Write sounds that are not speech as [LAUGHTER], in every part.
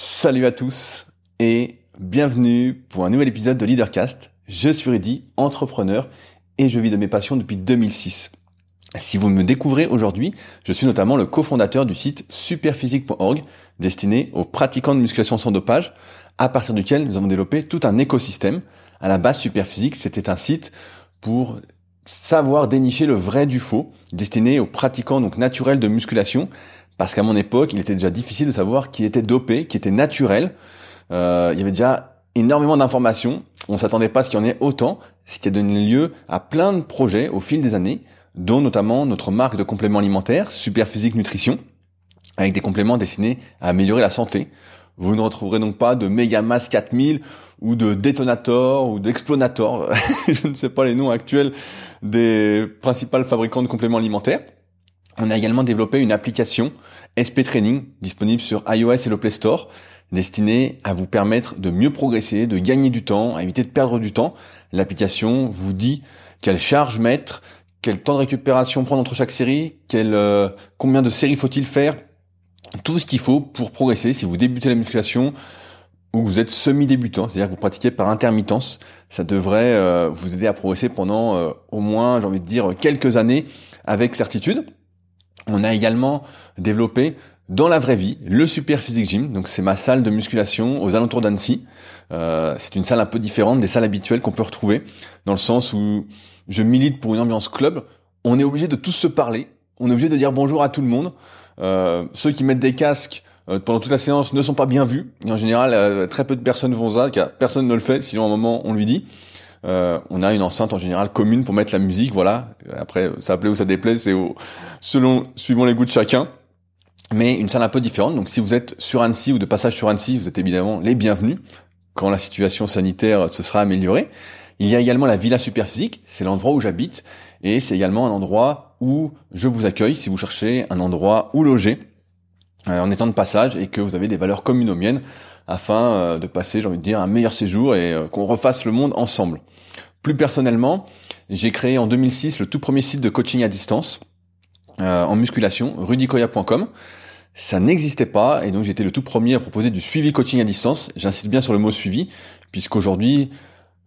Salut à tous et bienvenue pour un nouvel épisode de Leadercast. Je suis Rudy, entrepreneur et je vis de mes passions depuis 2006. Si vous me découvrez aujourd'hui, je suis notamment le cofondateur du site superphysique.org destiné aux pratiquants de musculation sans dopage, à partir duquel nous avons développé tout un écosystème. À la base, Superphysique, c'était un site pour savoir dénicher le vrai du faux, destiné aux pratiquants donc naturels de musculation, parce qu'à mon époque, il était déjà difficile de savoir qui était dopé, qui était naturel. Euh, il y avait déjà énormément d'informations. On s'attendait pas à ce qu'il y en ait autant, ce qui a donné lieu à plein de projets au fil des années, dont notamment notre marque de compléments alimentaires, Superphysique Nutrition, avec des compléments destinés à améliorer la santé. Vous ne retrouverez donc pas de Megamas 4000 ou de Detonator ou d'Explonator, [LAUGHS] je ne sais pas les noms actuels des principaux fabricants de compléments alimentaires. On a également développé une application SP Training disponible sur iOS et le Play Store destinée à vous permettre de mieux progresser, de gagner du temps, à éviter de perdre du temps. L'application vous dit quelle charge mettre, quel temps de récupération prendre entre chaque série, euh, combien de séries faut-il faire, tout ce qu'il faut pour progresser si vous débutez la musculation ou vous êtes semi-débutant, c'est-à-dire que vous pratiquez par intermittence, ça devrait euh, vous aider à progresser pendant euh, au moins, j'ai envie de dire, quelques années avec certitude. On a également développé dans la vraie vie le Super Physique Gym. Donc c'est ma salle de musculation aux alentours d'Annecy. Euh, c'est une salle un peu différente des salles habituelles qu'on peut retrouver, dans le sens où je milite pour une ambiance club. On est obligé de tous se parler. On est obligé de dire bonjour à tout le monde. Euh, ceux qui mettent des casques euh, pendant toute la séance ne sont pas bien vus. Et en général, euh, très peu de personnes vont ça, car personne ne le fait. Sinon, à un moment, on lui dit. Euh, on a une enceinte en général commune pour mettre la musique, voilà. Après, ça plaît ou ça déplaît, c'est selon, suivant les goûts de chacun. Mais une salle un peu différente. Donc, si vous êtes sur Annecy ou de passage sur Annecy, vous êtes évidemment les bienvenus quand la situation sanitaire se sera améliorée. Il y a également la Villa Superphysique, c'est l'endroit où j'habite, et c'est également un endroit où je vous accueille si vous cherchez un endroit où loger euh, en étant de passage et que vous avez des valeurs communes aux miennes afin euh, de passer, j'ai envie de dire, un meilleur séjour et euh, qu'on refasse le monde ensemble. Plus personnellement, j'ai créé en 2006 le tout premier site de coaching à distance en musculation, rudicoya.com. Ça n'existait pas et donc j'étais le tout premier à proposer du suivi coaching à distance. J'insiste bien sur le mot suivi puisqu'aujourd'hui,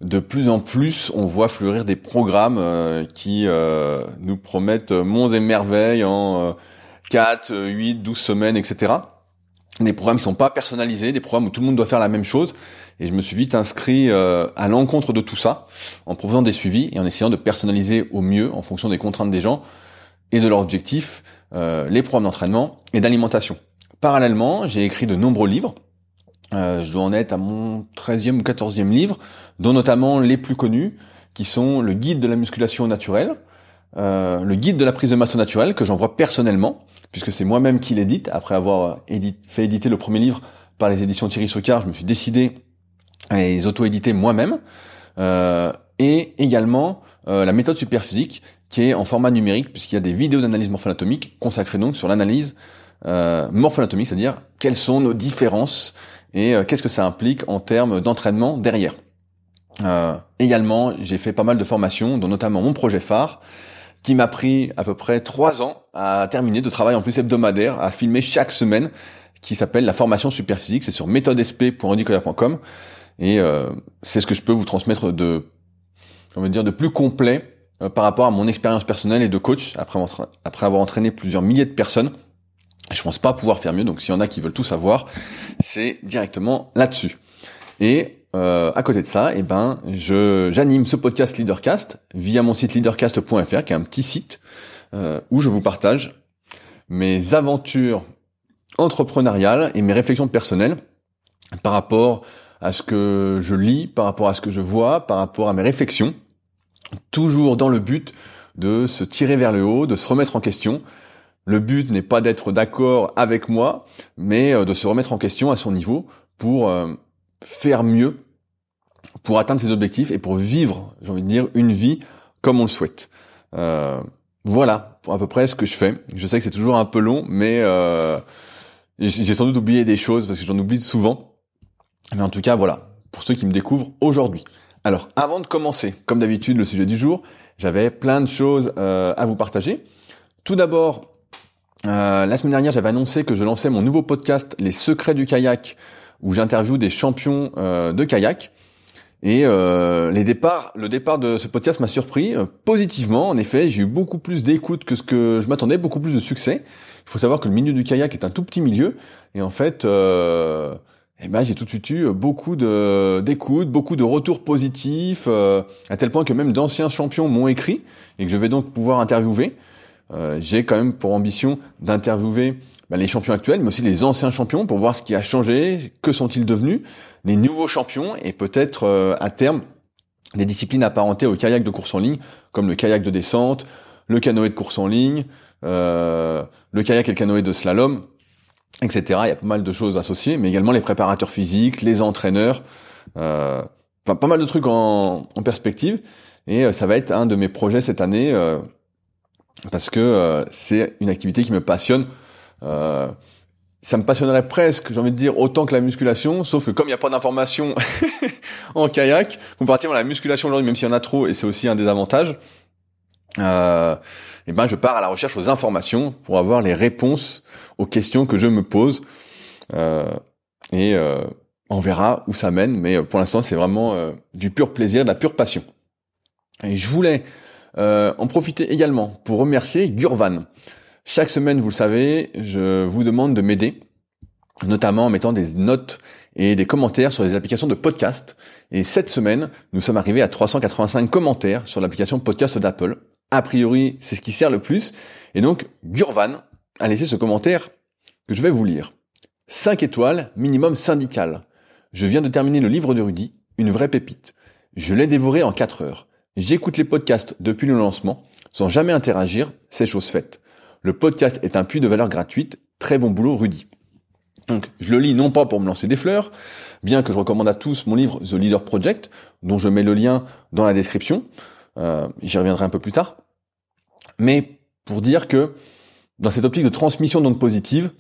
de plus en plus, on voit fleurir des programmes qui nous promettent monts et merveilles en 4, 8, 12 semaines, etc. Des programmes qui sont pas personnalisés, des programmes où tout le monde doit faire la même chose. Et je me suis vite inscrit euh, à l'encontre de tout ça, en proposant des suivis et en essayant de personnaliser au mieux, en fonction des contraintes des gens et de leurs objectifs, euh, les programmes d'entraînement et d'alimentation. Parallèlement, j'ai écrit de nombreux livres. Euh, je dois en être à mon 13e ou 14e livre, dont notamment les plus connus, qui sont le guide de la musculation naturelle, le guide de la prise de masse naturelle, que j'envoie personnellement, puisque c'est moi-même qui l'édite. Après avoir fait éditer le premier livre par les éditions Thierry Socard, je me suis décidé à les auto-éditer moi-même. Euh, et également euh, la méthode superphysique qui est en format numérique puisqu'il y a des vidéos d'analyse morpho-anatomique consacrées donc sur l'analyse euh, morpho-anatomique, c'est-à-dire quelles sont nos différences et euh, qu'est-ce que ça implique en termes d'entraînement derrière. Euh, également, j'ai fait pas mal de formations, dont notamment mon projet phare, qui m'a pris à peu près trois ans à terminer de travail en plus hebdomadaire, à filmer chaque semaine, qui s'appelle la formation superphysique. C'est sur méthodesp.handicoya.com et euh, c'est ce que je peux vous transmettre de, on dire, de plus complet euh, par rapport à mon expérience personnelle et de coach après, après avoir entraîné plusieurs milliers de personnes. Je pense pas pouvoir faire mieux, donc s'il y en a qui veulent tout savoir, c'est directement là-dessus. Et euh, à côté de ça, eh ben, je j'anime ce podcast Leadercast via mon site leadercast.fr, qui est un petit site euh, où je vous partage mes aventures entrepreneuriales et mes réflexions personnelles par rapport à ce que je lis, par rapport à ce que je vois, par rapport à mes réflexions, toujours dans le but de se tirer vers le haut, de se remettre en question. Le but n'est pas d'être d'accord avec moi, mais euh, de se remettre en question à son niveau pour faire mieux pour atteindre ses objectifs et pour vivre, j'ai envie de dire, une vie comme on le souhaite. Euh, voilà, à peu près ce que je fais. Je sais que c'est toujours un peu long, mais euh, j'ai sans doute oublié des choses parce que j'en oublie souvent. Mais en tout cas, voilà, pour ceux qui me découvrent aujourd'hui. Alors, avant de commencer, comme d'habitude, le sujet du jour, j'avais plein de choses euh, à vous partager. Tout d'abord, la semaine dernière, j'avais annoncé que je lançais mon nouveau podcast Les secrets du kayak, où j'interviewe des champions euh, de kayak. Et euh, les départs, le départ de ce podcast m'a surpris positivement. En effet, j'ai eu beaucoup plus d'écoute que ce que je m'attendais, beaucoup plus de succès. Il faut savoir que le milieu du kayak est un tout petit milieu, et en fait, eh ben, j'ai tout de suite eu beaucoup de d'écoute, beaucoup de retours positifs, à tel point que même d'anciens champions m'ont écrit et que je vais donc pouvoir interviewer. Euh, j'ai quand même pour ambition d'interviewer bah, les champions actuels, mais aussi les anciens champions pour voir ce qui a changé, que sont-ils devenus, les nouveaux champions et peut-être euh, à terme des disciplines apparentées au kayak de course en ligne, comme le kayak de descente, le canoë de course en ligne, euh, le kayak et le canoë de slalom, etc. Il y a pas mal de choses associées, mais également les préparateurs physiques, les entraîneurs, enfin pas mal de trucs en, en perspective. Et ça va être un de mes projets cette année parce que euh, c'est une activité qui me passionne. Euh, ça me passionnerait presque, j'ai envie de dire, autant que la musculation, sauf que comme il n'y a pas d'informations [LAUGHS] en kayak, comparativement à la musculation aujourd'hui, même s'il y en a trop, et c'est aussi un désavantage, euh, et eh ben je pars à la recherche aux informations pour avoir les réponses aux questions que je me pose. Euh, et euh, on verra où ça mène, mais pour l'instant c'est vraiment euh, du pur plaisir, de la pure passion. Et je voulais euh, en profiter également pour remercier Gurvan. Chaque semaine, vous le savez, je vous demande de m'aider, notamment en mettant des notes et des commentaires sur les applications de podcast. Et cette semaine, nous sommes arrivés à 385 commentaires sur l'application podcast d'Apple. A priori, c'est ce qui sert le plus. Et donc, Gurvan a laissé ce commentaire que je vais vous lire. 5 étoiles, minimum syndical. Je viens de terminer le livre de Rudy, une vraie pépite. Je l'ai dévoré en 4 heures. J'écoute les podcasts depuis le lancement, sans jamais interagir, c'est chose faite. Le podcast est un puits de valeur gratuite, très bon boulot Rudy. Donc, je le lis non pas pour me lancer des fleurs, bien que je recommande à tous mon livre The Leader Project, dont je mets le lien dans la description, euh, j'y reviendrai un peu plus tard, mais pour dire que dans cette optique de transmission d'ondes positives,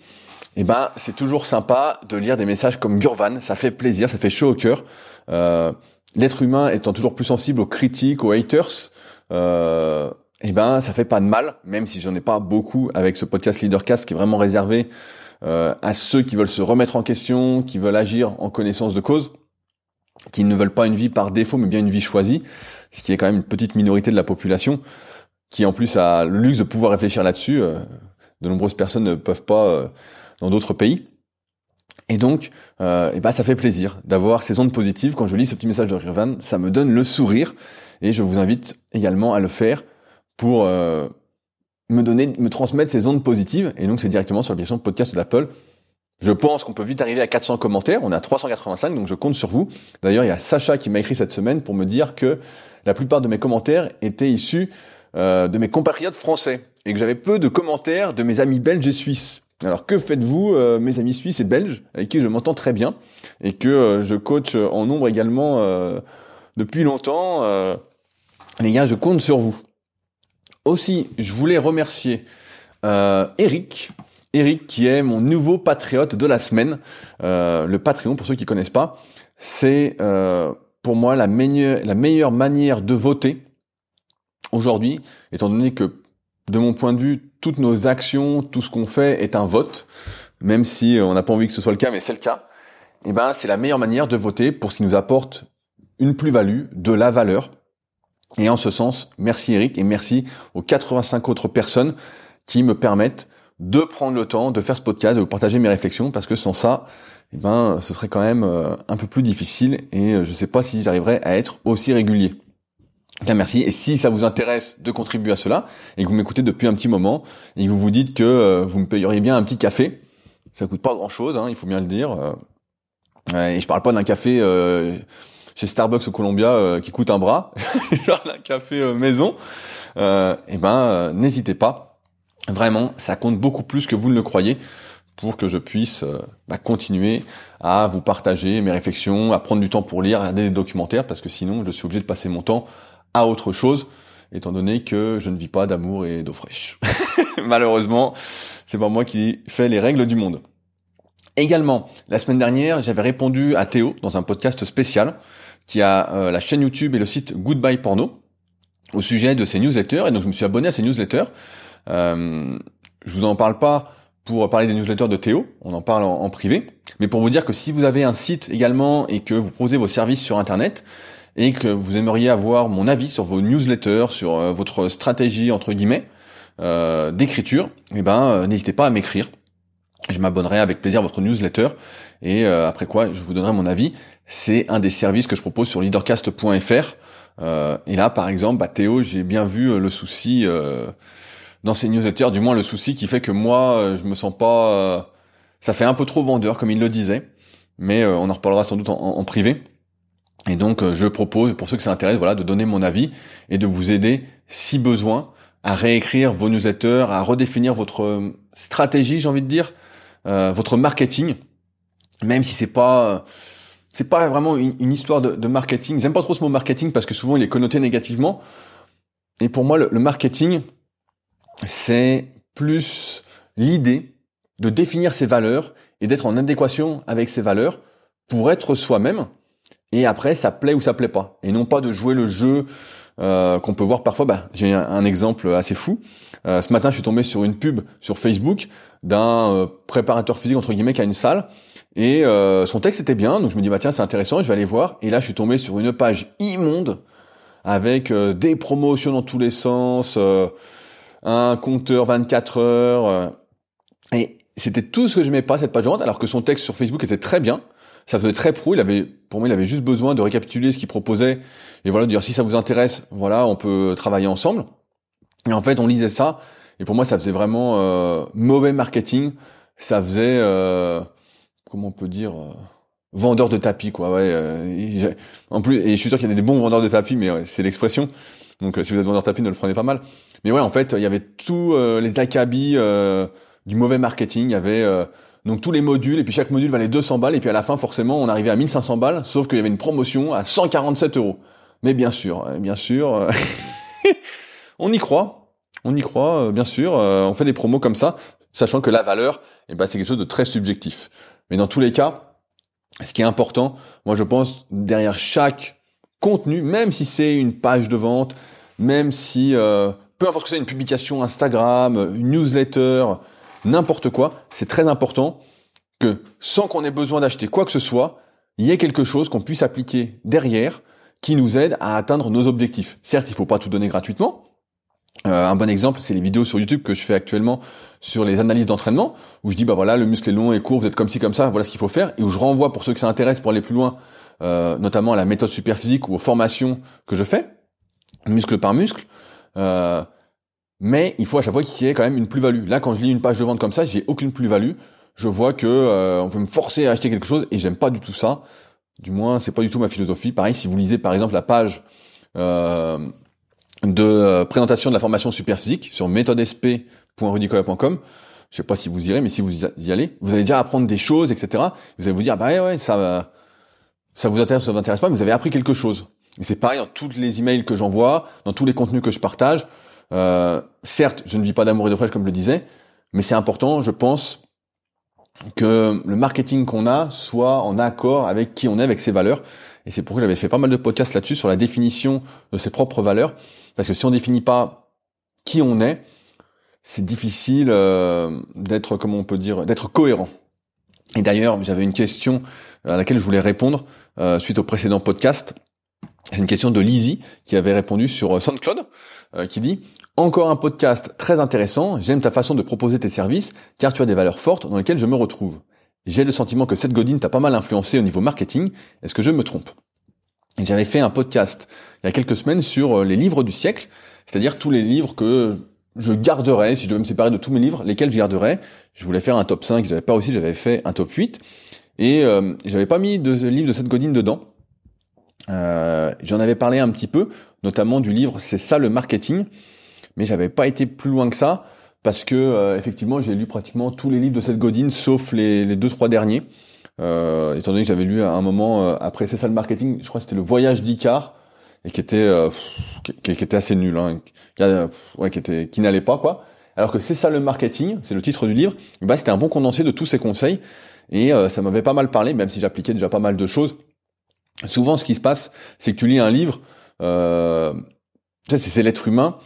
eh ben, c'est toujours sympa de lire des messages comme Gurvan, ça fait plaisir, ça fait chaud au cœur. Euh, l'être humain étant toujours plus sensible aux critiques, aux haters, euh, eh ben ça fait pas de mal, même si j'en ai pas beaucoup avec ce podcast Leadercast qui est vraiment réservé euh, à ceux qui veulent se remettre en question, qui veulent agir en connaissance de cause, qui ne veulent pas une vie par défaut, mais bien une vie choisie, ce qui est quand même une petite minorité de la population, qui en plus a le luxe de pouvoir réfléchir là-dessus. Euh, de nombreuses personnes ne peuvent pas euh, dans d'autres pays. Et donc, euh, et ben, ça fait plaisir d'avoir ces ondes positives. Quand je lis ce petit message de Rirvan, ça me donne le sourire. Et je vous invite également à le faire pour euh, me donner, me transmettre ces ondes positives. Et donc, c'est directement sur l'application podcast d'Apple. Je pense qu'on peut vite arriver à 400 commentaires. On est à 385, donc je compte sur vous. D'ailleurs, il y a Sacha qui m'a écrit cette semaine pour me dire que la plupart de mes commentaires étaient issus euh, de mes compatriotes français et que j'avais peu de commentaires de mes amis belges et suisses. Alors que faites-vous, euh, mes amis suisses et belges, avec qui je m'entends très bien, et que euh, je coach en nombre également euh, depuis longtemps Les gars, je compte sur vous. Aussi, je voulais remercier Eric, Eric qui est mon nouveau patriote de la semaine. le Patreon, pour ceux qui connaissent pas, c'est pour moi la, la meilleure manière de voter aujourd'hui, étant donné que de mon point de vue, toutes nos actions, tout ce qu'on fait est un vote, même si on n'a pas envie que ce soit le cas, mais c'est le cas. Et eh ben, c'est la meilleure manière de voter pour ce qui nous apporte une plus-value, de la valeur. Et en ce sens, merci Eric et merci aux 85 autres personnes qui me permettent de prendre le temps de faire ce podcast, de vous partager mes réflexions, parce que sans ça, eh ben, ce serait quand même euh, un peu plus difficile et euh, je ne sais pas si j'arriverai à être aussi régulier. Bien, merci. Et si ça vous intéresse de contribuer à cela, et que vous m'écoutez depuis un petit moment, et que vous vous dites que euh, vous me payeriez bien un petit café, ça coûte pas grand chose, hein, il faut bien le dire. Et je parle pas d'un café euh, chez Starbucks au Columbia qui coûte un bras, [LAUGHS] genre d'un café maison. et ben, n'hésitez pas. Vraiment, ça compte beaucoup plus que vous ne le croyez pour que je puisse bah, continuer à vous partager mes réflexions, à prendre du temps pour lire, regarder des documentaires, parce que sinon je suis obligé de passer mon temps à autre chose, étant donné que je ne vis pas d'amour et d'eau fraîche. [LAUGHS] Malheureusement, c'est pas moi qui fais les règles du monde. Également, la semaine dernière, j'avais répondu à Théo dans un podcast spécial qui a euh, la chaîne YouTube et le site Goodbye Porno au sujet de ses newsletters et donc je me suis abonné à ses newsletters. Euh, je vous en parle pas pour parler des newsletters de Théo, on en parle en, privé, mais pour vous dire que si vous avez un site également et que vous proposez vos services sur Internet et que vous aimeriez avoir mon avis sur vos newsletters, sur euh, votre stratégie entre guillemets euh, d'écriture, eh ben n'hésitez pas à m'écrire. Je m'abonnerai avec plaisir à votre newsletter et après quoi je vous donnerai mon avis. C'est un des services que je propose sur leadercast.fr. et là par exemple, bah, Théo, j'ai bien vu le souci dans ces newsletters, du moins le souci qui fait que moi, euh, je me sens pas... Euh, ça fait un peu trop vendeur, comme il le disait, mais euh, on en reparlera sans doute en, privé. Et donc, je propose, pour ceux que ça intéresse, voilà, de donner mon avis et de vous aider, si besoin, à réécrire vos newsletters, à redéfinir votre stratégie, j'ai envie de dire, votre marketing, même si c'est pas c'est pas vraiment une, histoire de, marketing. J'aime pas trop ce mot marketing parce que souvent il est connoté négativement. Et pour moi, le marketing, c'est plus l'idée de définir ses valeurs et d'être en adéquation avec ses valeurs pour être soi-même. Et après, ça plaît ou ça plaît pas. Et non pas de jouer le jeu euh, qu'on peut voir parfois. Bah, J'ai un, exemple assez fou. Euh, ce matin, je suis tombé sur une pub sur Facebook d'un euh, préparateur physique entre guillemets qui a une salle. Et son texte était bien, donc je me dis bah tiens c'est intéressant, je vais aller voir. Et là, je suis tombé sur une page immonde avec des promotions dans tous les sens un compteur 24 heures. Euh, et c'était tout ce que je n'aimais pas, cette page de vente, alors que son texte sur Facebook était très bien. Ça faisait très pro. Il avait, pour moi, il avait juste besoin de récapituler ce qu'il proposait et voilà, de dire si ça vous intéresse, voilà, on peut travailler ensemble. Et en fait, on lisait ça et pour moi, ça faisait vraiment euh, mauvais marketing. Ça faisait, euh, comment on peut dire, vendeur de tapis, quoi. Ouais. en plus, et je suis sûr qu'il y a des bons vendeurs de tapis, mais c'est l'expression. Donc euh, si vous êtes vendeur tapis, ne le prenez pas mal. Mais ouais, en fait, il y avait tous euh, les acabis euh, du mauvais marketing. Il y avait donc tous les modules, et puis chaque module valait 200 balles, et puis à la fin, forcément, on arrivait à 1500 balles, sauf qu'il y avait une promotion à 147 euros. Mais bien sûr, bien sûr, [LAUGHS] on y croit, on y croit, bien sûr, on fait des promos comme ça, sachant que la valeur, eh ben, c'est quelque chose de très subjectif. Mais dans tous les cas, ce qui est important, moi je pense, derrière chaque contenu, même si c'est une page de vente, même si, euh, peu importe ce que c'est, une publication Instagram, une newsletter, n'importe quoi, c'est très important que sans qu'on ait besoin d'acheter quoi que ce soit, il y ait quelque chose qu'on puisse appliquer derrière qui nous aide à atteindre nos objectifs. Certes, il ne faut pas tout donner gratuitement. Euh, un bon exemple, c'est les vidéos sur YouTube que je fais actuellement sur les analyses d'entraînement, où je dis bah voilà, le muscle est long et court, vous êtes comme ci comme ça, voilà ce qu'il faut faire, et où je renvoie pour ceux que ça intéresse pour aller plus loin euh, notamment à la méthode superphysique ou aux formations que je fais, muscle par muscle. Euh, mais il faut à chaque fois qu'il y ait quand même une plus-value. Là, quand je lis une page de vente comme ça, j'ai aucune plus-value. Je vois que euh, on veut me forcer à acheter quelque chose et j'aime pas du tout ça. Du moins, c'est pas du tout ma philosophie. Pareil, si vous lisez par exemple la page euh, de présentation de la formation superphysique sur méthodesp.rudicoya.com, je sais pas si vous irez, mais si vous y allez, vous allez déjà apprendre des choses, etc. Vous allez vous dire, bah ouais, ouais ça va ça vous intéresse ça vous intéresse pas, vous avez appris quelque chose. Et c'est pareil dans tous les emails que j'envoie, dans tous les contenus que je partage. Euh, certes, je ne vis pas d'amour et de fraîche comme je le disais, mais c'est important, je pense, que le marketing qu'on a soit en accord avec qui on est, avec ses valeurs. Et c'est pourquoi j'avais fait pas mal de podcasts là-dessus sur la définition de ses propres valeurs. Parce que si on définit pas qui on est, c'est difficile euh, d'être, comment on peut dire, d'être cohérent. Et d'ailleurs, j'avais une question à laquelle je voulais répondre euh, suite au précédent podcast. C'est une question de Lizzie qui avait répondu sur euh, SoundCloud, euh, qui dit Encore un podcast très intéressant, j'aime ta façon de proposer tes services, car tu as des valeurs fortes dans lesquelles je me retrouve. J'ai le sentiment que Seth Godin t'a pas mal influencé au niveau marketing, est-ce que je me trompe? J'avais fait un podcast il y a quelques semaines sur les livres du siècle, c'est-à-dire tous les livres que je garderais, si je devais me séparer de tous mes livres, lesquels je garderais. Je voulais faire un top 5, j'avais pas aussi, j'avais fait un top 8. Et euh, j'avais pas mis de livre de Seth Godin dedans. Euh, J'en avais parlé un petit peu, notamment du livre C'est ça le marketing, mais j'avais pas été plus loin que ça parce que euh, effectivement j'ai lu pratiquement tous les livres de Seth Godin sauf les, deux trois derniers. Euh, étant donné que j'avais lu à un moment euh, après C'est ça le marketing, je crois que c'était le Voyage d'Icar et qui était euh, qui, qui, était assez nul, hein, qui, ouais, qui était qui n'allait pas quoi. Alors que c'est ça le marketing, c'est le titre du livre. Bah c'était un bon condensé de tous ces conseils et ça m'avait pas mal parlé, même si j'appliquais déjà pas mal de choses. Souvent, ce qui se passe, c'est que tu lis un livre, euh, c'est l'être humain,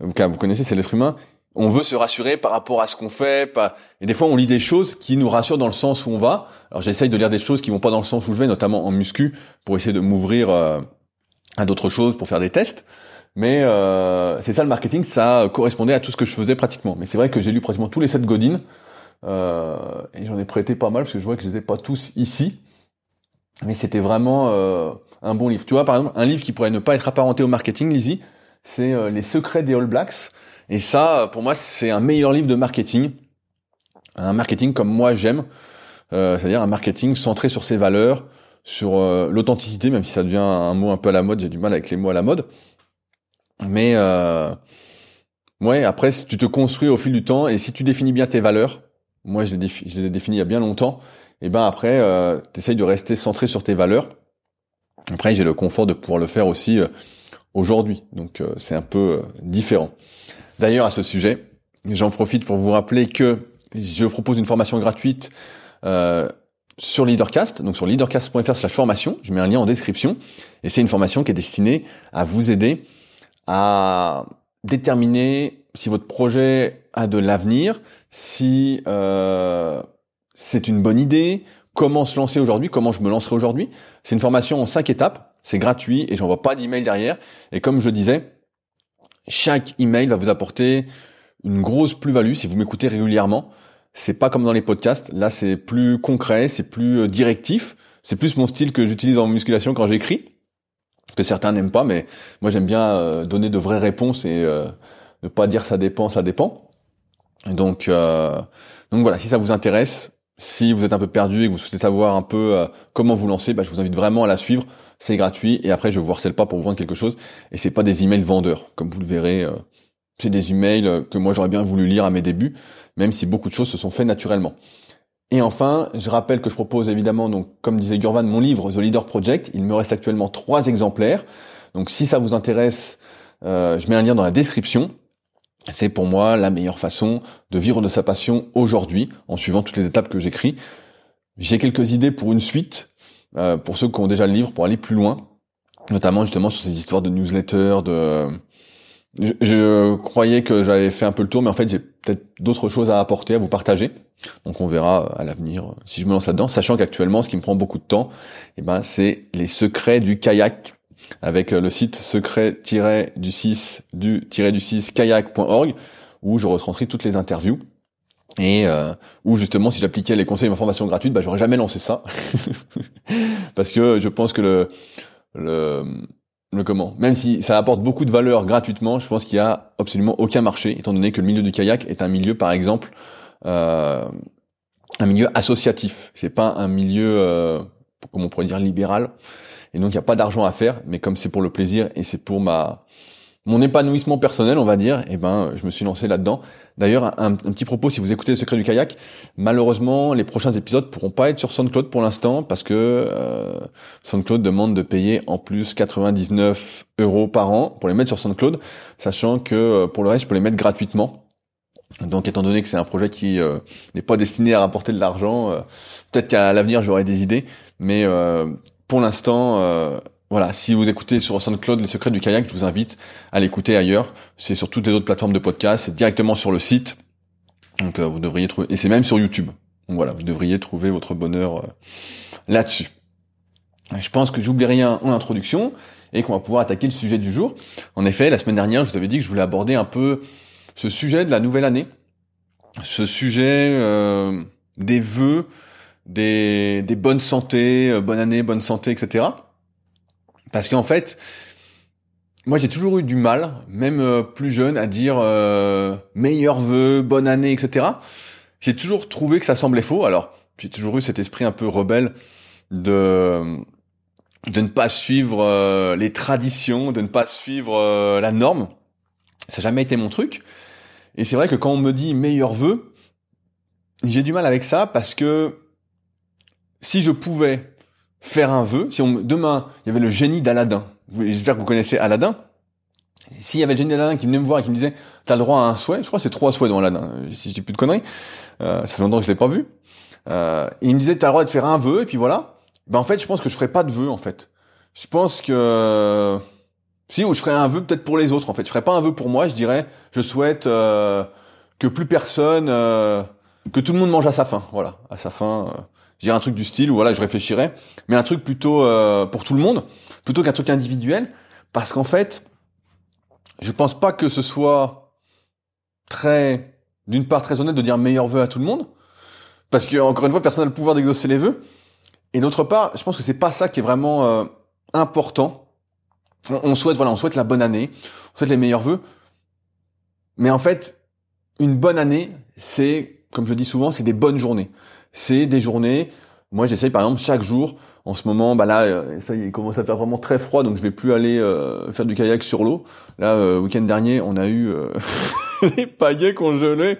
vous, connaissez, c'est l'être humain, on veut se rassurer par rapport à ce qu'on fait. Et des fois, on lit des choses qui nous rassurent dans le sens où on va. Alors, j'essaye de lire des choses qui vont pas dans le sens où je vais, notamment en muscu, pour essayer de m'ouvrir euh, à d'autres choses, pour faire des tests. Mais euh, c'est ça le marketing, ça correspondait à tout ce que je faisais pratiquement. Mais c'est vrai que j'ai lu pratiquement tous les sept Godin. Euh, et j'en ai prêté pas mal parce que je vois que je les ai pas tous ici. Mais c'était vraiment un bon livre. Tu vois, par exemple, un livre qui pourrait ne pas être apparenté au marketing, Lizzie, c'est Les secrets des All Blacks et ça, pour moi, c'est un meilleur livre de marketing. Un marketing comme moi j'aime, euh, c'est-à-dire un marketing centré sur ses valeurs, sur euh, l'authenticité, même si ça devient un mot un peu à la mode, j'ai du mal avec les mots à la mode. Mais euh, ouais, après, tu te construis au fil du temps et si tu définis bien tes valeurs, moi je les, je les ai définies il y a bien longtemps, et ben après, euh, tu essayes de rester centré sur tes valeurs. Après, j'ai le confort de pouvoir le faire aussi euh, aujourd'hui, donc c'est un peu différent. D'ailleurs, à ce sujet, j'en profite pour vous rappeler que je propose une formation gratuite euh, sur Leadercast, donc sur leadercast.fr slash formation, je mets un lien en description, et c'est une formation qui est destinée à vous aider à déterminer si votre projet a de l'avenir, si euh, c'est une bonne idée, comment se lancer aujourd'hui, comment je me lancerai aujourd'hui? C'est une formation en cinq étapes, c'est gratuit et j'envoie pas d'email derrière. Et comme je disais, chaque email va vous apporter une grosse plus-value si vous m'écoutez régulièrement. C'est pas comme dans les podcasts. Là, c'est plus concret, c'est plus euh, directif. C'est plus mon style que j'utilise en musculation quand j'écris. Que certains n'aiment pas, mais moi j'aime bien euh, donner de vraies réponses et euh, ne pas dire ça dépend, ça dépend. Donc, donc voilà, si ça vous intéresse, si vous êtes un peu perdu et que vous souhaitez savoir un peu comment vous lancer, bah, je vous invite vraiment à la suivre. C'est gratuit et après je vous harcèle pas pour vous vendre quelque chose. Et c'est pas des emails vendeurs. Comme vous le verrez euh, c'est des emails que moi j'aurais bien voulu lire à mes débuts même si beaucoup de choses se sont faites naturellement. Et enfin je rappelle que je propose évidemment donc comme disait Gurvan mon livre The Leader Project. Il me reste actuellement trois exemplaires. Donc si ça vous intéresse euh, je mets un lien dans la description c'est pour moi la meilleure façon de vivre de sa passion aujourd'hui en suivant toutes les étapes que j'écris. J'ai quelques idées pour une suite euh, pour ceux qui ont déjà le livre, pour aller plus loin, notamment justement sur ces histoires de newsletter, de... Je, croyais que j'avais fait un peu le tour, mais en fait j'ai peut-être d'autres choses à apporter, à vous partager. Donc on verra à l'avenir si je me lance là-dedans, sachant qu'actuellement ce qui me prend beaucoup de temps, eh ben c'est les secrets du kayak avec le site secret-du6 du-du6 kayak.org où je retranscris toutes les interviews et euh, où justement si j'appliquais les conseils d'information gratuite, bah j'aurais jamais lancé ça [LAUGHS] parce que je pense que le le le comment, même si ça apporte beaucoup de valeur gratuitement, je pense qu'il y a absolument aucun marché, étant donné que le milieu du kayak est un milieu, par exemple, euh, un milieu associatif. C'est pas un milieu, euh, comment on pourrait dire, libéral. Et donc il n'y a pas d'argent à faire, mais comme c'est pour le plaisir et c'est pour ma mon épanouissement personnel, on va dire, et eh ben, je me suis lancé là-dedans. D'ailleurs, un, petit propos, si vous écoutez le secret du kayak, malheureusement, les prochains épisodes pourront pas être sur SoundCloud pour l'instant parce que euh, SoundCloud demande de payer en plus 99 euros par an pour les mettre sur SoundCloud, sachant que euh, pour le reste, je peux les mettre gratuitement. Donc, étant donné que c'est un projet qui euh, n'est pas destiné à rapporter de l'argent, euh, peut-être qu'à l'avenir j'aurai des idées, mais pour l'instant, voilà, si vous écoutez sur SoundCloud les secrets du kayak, je vous invite à l'écouter ailleurs. C'est sur toutes les autres plateformes de podcast, c'est directement sur le site. Donc euh, vous devriez trouver, et c'est même sur YouTube. Voilà, vous devriez trouver votre bonheur euh, là-dessus. Je pense que j'oublie rien en introduction et qu'on va pouvoir attaquer le sujet du jour. En effet, la semaine dernière, je vous avais dit que je voulais aborder un peu ce sujet de la nouvelle année, ce sujet euh, des vœux, des, des bonnes santé, bonne année, bonne santé, etc. Parce qu'en fait, moi j'ai toujours eu du mal, même euh, plus jeune, à dire euh, meilleur vœu, bonne année, etc. J'ai toujours trouvé que ça semblait faux. Alors j'ai toujours eu cet esprit un peu rebelle de de ne pas suivre euh, les traditions, de ne pas suivre euh, la norme. Ça n'a jamais été mon truc. Et c'est vrai que quand on me dit meilleur vœu, j'ai du mal avec ça parce que si je pouvais faire un vœu, si on, demain, il y avait le génie d'Aladin, j'espère que vous connaissez Aladin, s'il y avait le génie d'Aladin qui venait me voir et qui me disait, t'as le droit à un souhait, je crois que c'est trois souhaits dans Aladin, si je dis plus de conneries, euh, ça fait longtemps que je l'ai pas vu, euh, il me disait, t'as le droit de faire un vœu, et puis voilà, ben en fait, je pense que je ferais pas de vœu, en fait. Je pense que... Si, ou je ferais un vœu peut-être pour les autres, en fait. Je ferais pas un vœu pour moi, je dirais, je souhaite... Euh, que plus personne, que tout le monde mange à sa faim. Voilà, à sa faim. J'ai un truc du style où voilà, je réfléchirais, mais un truc plutôt euh, pour tout le monde, plutôt qu'un truc individuel, parce qu'en fait, je pense pas que ce soit très, d'une part très honnête de dire meilleur vœu à tout le monde, parce que encore une fois, personne n'a le pouvoir d'exaucer les vœux, et d'autre part, je pense que c'est pas ça qui est vraiment euh, important. On, souhaite voilà, on souhaite la bonne année, on souhaite les meilleurs vœux, mais en fait, une bonne année, c'est, comme je dis souvent, c'est des bonnes journées c'est des journées. Moi, j'essaye par exemple chaque jour. En ce moment, bah là, euh, ça il commence à faire vraiment très froid, donc je vais plus aller euh, faire du kayak sur l'eau. Là, euh, week-end dernier, on a eu [LAUGHS] les paillets congelés,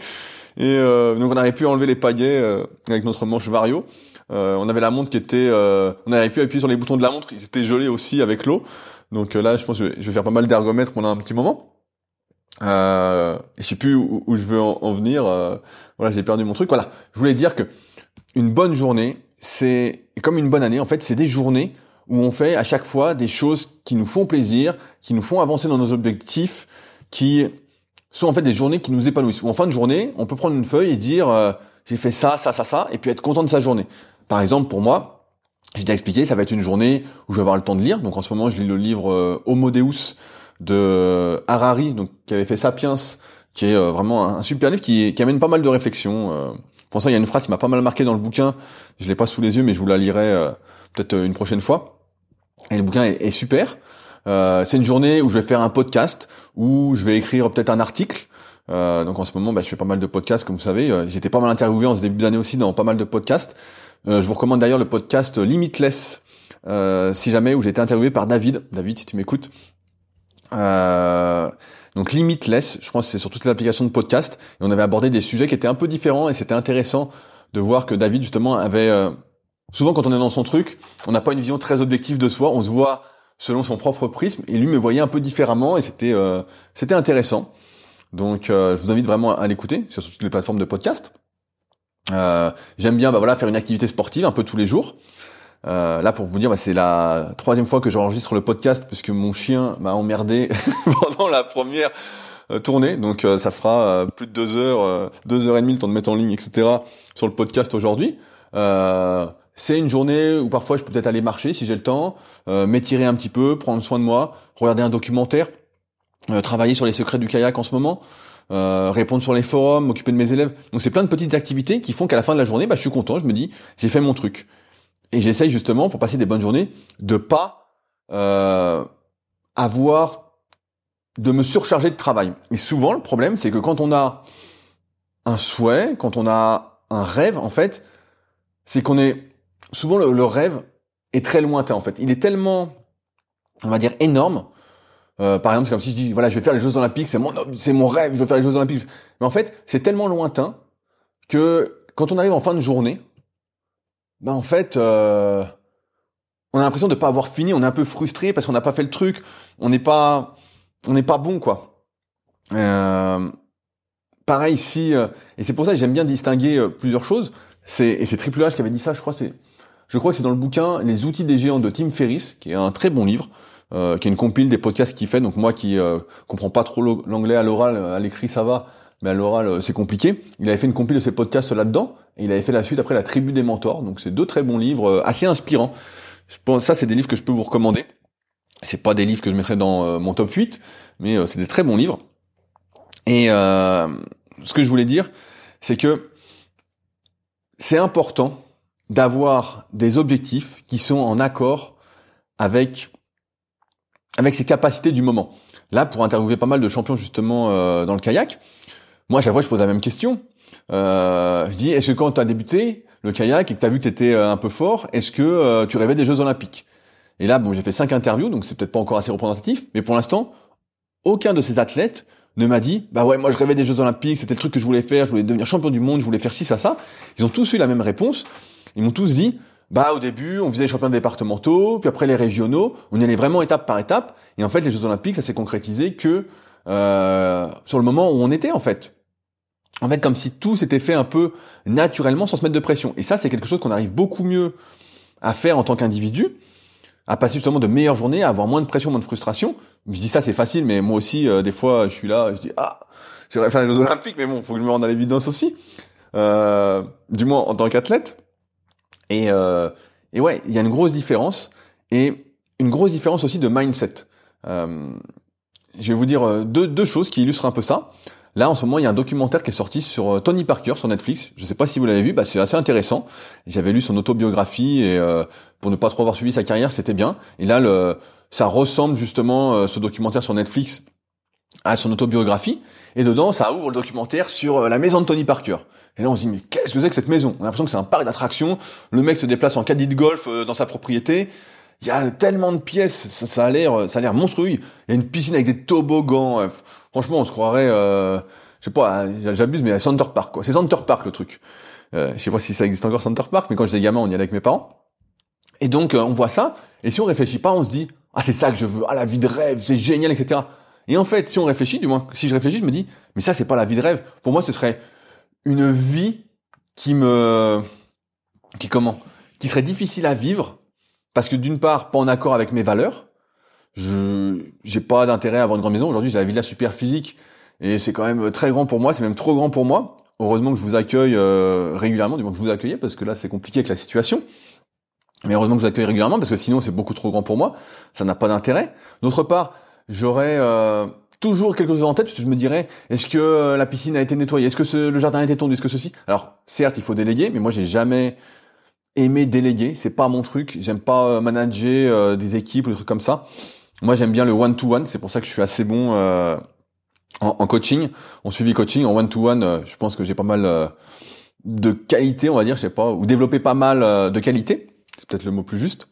et donc on n'avait plus enlever les paillets avec notre manche vario. on avait la montre qui était, on n'avait plus appuyer sur les boutons de la montre, ils étaient gelés aussi avec l'eau. Donc là, je pense que je vais faire pas mal d'ergomètres pendant un petit moment. Euh, je sais plus où, je veux en, en venir. voilà, j'ai perdu mon truc. Voilà, je voulais dire que une bonne journée, c'est comme une bonne année, en fait, c'est des journées où on fait à chaque fois des choses qui nous font plaisir, qui nous font avancer dans nos objectifs, qui sont en fait des journées qui nous épanouissent. Ou en fin de journée, on peut prendre une feuille et dire euh, j'ai fait ça, ça, ça, ça, et puis être content de sa journée. Par exemple, pour moi, j'ai déjà expliqué, ça va être une journée où je vais avoir le temps de lire. Donc en ce moment, je lis le livre euh, Homo Deus de Harari, donc qui avait fait Sapiens, qui est euh, vraiment un super livre qui, qui amène pas mal de réflexions. Pour ça, il y a une phrase qui m'a pas mal marqué dans le bouquin. Je l'ai pas sous les yeux, mais je vous la lirai euh, peut-être euh, une prochaine fois. Et le bouquin est, super. Euh, c'est une journée où je vais faire un podcast, où je vais écrire peut-être un article. Euh, donc en ce moment, bah, je fais pas mal de podcasts, comme vous savez. J'étais pas mal interviewé en ce début d'année aussi dans pas mal de podcasts. je vous recommande d'ailleurs le podcast Limitless, si jamais, où j'ai été interviewé par David. David, si tu m'écoutes. Euh, donc Limitless, je pense que c'est sur toutes les applications de podcast. Et on avait abordé des sujets qui étaient un peu différents et c'était intéressant de voir que David justement avait... Euh, souvent quand on est dans son truc, on n'a pas une vision très objective de soi, on se voit selon son propre prisme et lui me voyait un peu différemment et c'était euh, c'était intéressant. Donc euh, je vous invite vraiment à l'écouter sur toutes les plateformes de podcast. J'aime bien bah voilà faire une activité sportive un peu tous les jours. Euh, là, pour vous dire, bah, c'est la troisième fois que j'enregistre le podcast puisque mon chien m'a emmerdé [LAUGHS] pendant la première euh, tournée. Donc, euh, ça fera plus de deux heures, deux heures et demie le temps de mettre en ligne, etc. sur le podcast aujourd'hui. c'est une journée où parfois je peux peut-être aller marcher si j'ai le temps, m'étirer un petit peu, prendre soin de moi, regarder un documentaire, travailler sur les secrets du kayak en ce moment. répondre sur les forums, m'occuper de mes élèves. Donc c'est plein de petites activités qui font qu'à la fin de la journée, bah, je suis content, je me dis, j'ai fait mon truc. Et j'essaye justement, pour passer des bonnes journées, de pas euh, avoir de me surcharger de travail. Et souvent, le problème, c'est que quand on a un souhait, quand on a un rêve, en fait, c'est qu'on est souvent le, rêve est très lointain. En fait, il est tellement, on va dire, énorme. Euh, par exemple, c'est comme si je dis, voilà, je vais faire les Jeux Olympiques, c'est mon, c'est mon rêve, je vais faire les Jeux Olympiques. Mais en fait, c'est tellement lointain que quand on arrive en fin de journée, bah en fait, euh, on a l'impression de pas avoir fini, on est un peu frustré parce qu'on n'a pas fait le truc, on n'est pas, on n'est pas bon quoi. Euh, pareil ici, euh, et c'est pour ça que j'aime bien distinguer euh, plusieurs choses. C'est et c'est Triple H qui avait dit ça, je crois. C'est, je crois que c'est dans le bouquin Les outils des géants de Tim Ferriss, qui est un très bon livre, euh, qui est une compile des podcasts qu'il fait. Donc moi qui euh, comprends pas trop l'anglais à l'oral, à l'écrit ça va, mais à l'oral c'est compliqué. Il avait fait une compile de ses podcasts là-dedans. Et il avait fait la suite après La Tribu des Mentors. Donc c'est deux très bons livres, euh, assez inspirants. Je pense ça c'est des livres que je peux vous recommander. C'est pas des livres que je mettrais dans euh, mon top 8, mais euh, c'est des très bons livres. Et ce que je voulais dire, c'est que c'est important d'avoir des objectifs qui sont en accord avec avec ses capacités du moment. Là, pour interviewer pas mal de champions justement dans le kayak, moi, à chaque fois, je pose la même question. Euh, je dis, est-ce que quand tu as débuté le kayak et que tu as vu que tu étais euh, un peu fort, est-ce que euh, tu rêvais des Jeux Olympiques? Et là, bon, j'ai fait cinq interviews, donc c'est peut-être pas encore assez représentatif, mais pour l'instant, aucun de ces athlètes ne m'a dit, bah ouais, moi je rêvais des Jeux Olympiques, c'était le truc que je voulais faire, je voulais devenir champion du monde, je voulais faire ci, ça, ça. Ils ont tous eu la même réponse. Ils m'ont tous dit, bah au début, on faisait les championnats départementaux, puis après les régionaux, on y allait vraiment étape par étape. Et en fait, les Jeux Olympiques, ça s'est concrétisé que euh, sur le moment où on était en fait en fait comme si tout s'était fait un peu naturellement sans se mettre de pression. Et ça, c'est quelque chose qu'on arrive beaucoup mieux à faire en tant qu'individu à passer justement de meilleures journées, à avoir moins de pression, moins de frustration. Je dis ça, c'est facile, mais moi aussi, euh, des fois, je suis là, je dis ah, j'aimerais faire les Jeux Olympiques, mais bon, faut que je me rende à l'évidence aussi, euh, du moins en tant qu'athlète. Et, euh, et ouais, il y a une grosse différence et une grosse différence aussi de mindset. Euh, je vais vous dire euh, deux, deux choses qui illustrent un peu ça. Là, en ce moment, il y a un documentaire qui est sorti sur euh, Tony Parker sur Netflix. Je ne sais pas si vous l'avez vu, bah, c'est assez intéressant. J'avais lu son autobiographie et euh, pour ne pas trop avoir suivi sa carrière, c'était bien. Et là, ça ressemble justement euh, ce documentaire sur Netflix à son autobiographie. Et dedans, ça ouvre le documentaire sur la maison de Tony Parker. Et là, on se dit, mais qu'est-ce que c'est que cette maison? On a l'impression que c'est un parc d'attractions. Le mec se déplace en caddie de golf dans sa propriété. Il y a tellement de pièces, ça, ça a l'air, ça a l'air monstrueux. Il y a une piscine avec des toboggans. Franchement, on se croirait, euh, je sais pas, j'abuse, mais à Center Park, quoi. C'est Center Park le truc. Euh, je sais pas si ça existe encore Center Park, mais quand j'étais gamin, on y allait avec mes parents. Et donc, euh, on voit ça, et si on réfléchit pas, on se dit, ah, c'est ça que je veux, ah, la vie de rêve, c'est génial, etc. Et en fait, si on réfléchit, du moins, si je réfléchis, je me dis, mais ça, c'est pas la vie de rêve. Pour moi, ce serait une vie qui me, qui comment, qui serait difficile à vivre, parce que d'une part, pas en accord avec mes valeurs, je j'ai pas d'intérêt à avoir une grande maison. Aujourd'hui, j'ai la villa super physique et c'est quand même très grand pour moi. C'est même trop grand pour moi. Heureusement que je vous accueille euh, régulièrement, du moins que je vous accueille parce que là, c'est compliqué avec la situation. Mais heureusement que je vous accueille régulièrement parce que sinon, c'est beaucoup trop grand pour moi. Ça n'a pas d'intérêt. D'autre part, j'aurais euh, toujours quelque chose en tête parce que je me dirais est-ce que euh, la piscine a été nettoyée? Est-ce que le jardin a été tondu Est-ce que ceci? Alors, certes, il faut déléguer, mais moi, j'ai jamais aimé déléguer. C'est pas mon truc. J'aime pas manager des équipes ou des trucs comme ça. Moi, j'aime bien le one-to-one. C'est pour ça que je suis assez bon euh, en, coaching, en suivi coaching, en one-to-one. Euh, je pense que j'ai pas mal euh, de qualité, on va dire, je sais pas, ou développer pas mal de qualité. C'est peut-être le mot plus juste.